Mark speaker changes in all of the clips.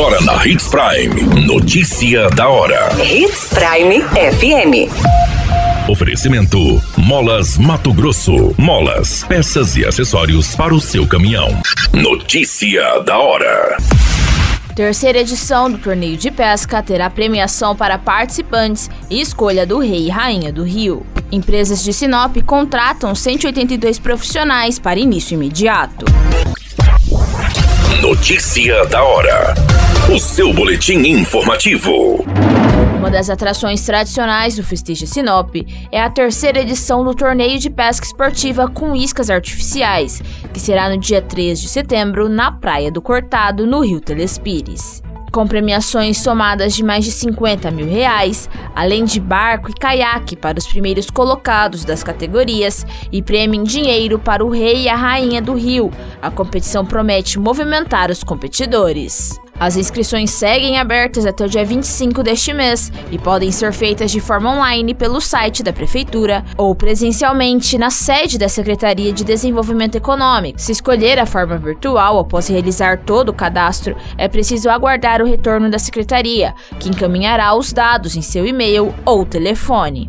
Speaker 1: Agora na Hits Prime. Notícia da hora.
Speaker 2: Hits Prime FM.
Speaker 1: Oferecimento: Molas Mato Grosso. Molas, peças e acessórios para o seu caminhão. Notícia da hora.
Speaker 3: Terceira edição do torneio de pesca terá premiação para participantes e escolha do rei e rainha do rio. Empresas de Sinop contratam 182 profissionais para início imediato.
Speaker 1: Notícia da hora. O seu boletim informativo.
Speaker 3: Uma das atrações tradicionais do Festeja Sinop é a terceira edição do torneio de pesca esportiva com iscas artificiais, que será no dia 3 de setembro na Praia do Cortado, no Rio Telespires com premiações somadas de mais de 50 mil reais, além de barco e caiaque para os primeiros colocados das categorias e prêmio em dinheiro para o rei e a rainha do rio. A competição promete movimentar os competidores. As inscrições seguem abertas até o dia 25 deste mês e podem ser feitas de forma online pelo site da Prefeitura ou presencialmente na sede da Secretaria de Desenvolvimento Econômico. Se escolher a forma virtual após realizar todo o cadastro, é preciso aguardar o retorno da Secretaria, que encaminhará os dados em seu e-mail ou telefone.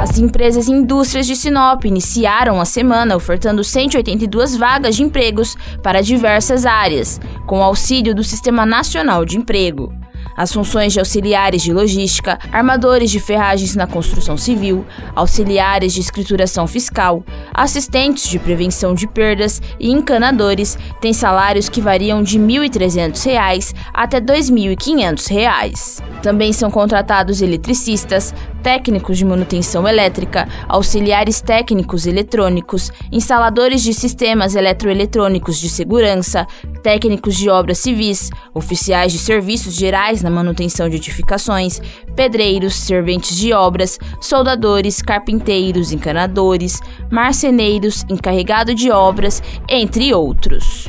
Speaker 3: As empresas e indústrias de Sinop iniciaram a semana ofertando 182 vagas de empregos para diversas áreas, com auxílio do Sistema Nacional de Emprego. As funções de auxiliares de logística, armadores de ferragens na construção civil, auxiliares de escrituração fiscal, assistentes de prevenção de perdas e encanadores têm salários que variam de R$ 1.300 até R$ 2.500. Também são contratados eletricistas, técnicos de manutenção elétrica, auxiliares técnicos eletrônicos, instaladores de sistemas eletroeletrônicos de segurança, técnicos de obras civis, oficiais de serviços gerais na manutenção de edificações, pedreiros, serventes de obras, soldadores, carpinteiros, encanadores, marceneiros, encarregado de obras, entre outros.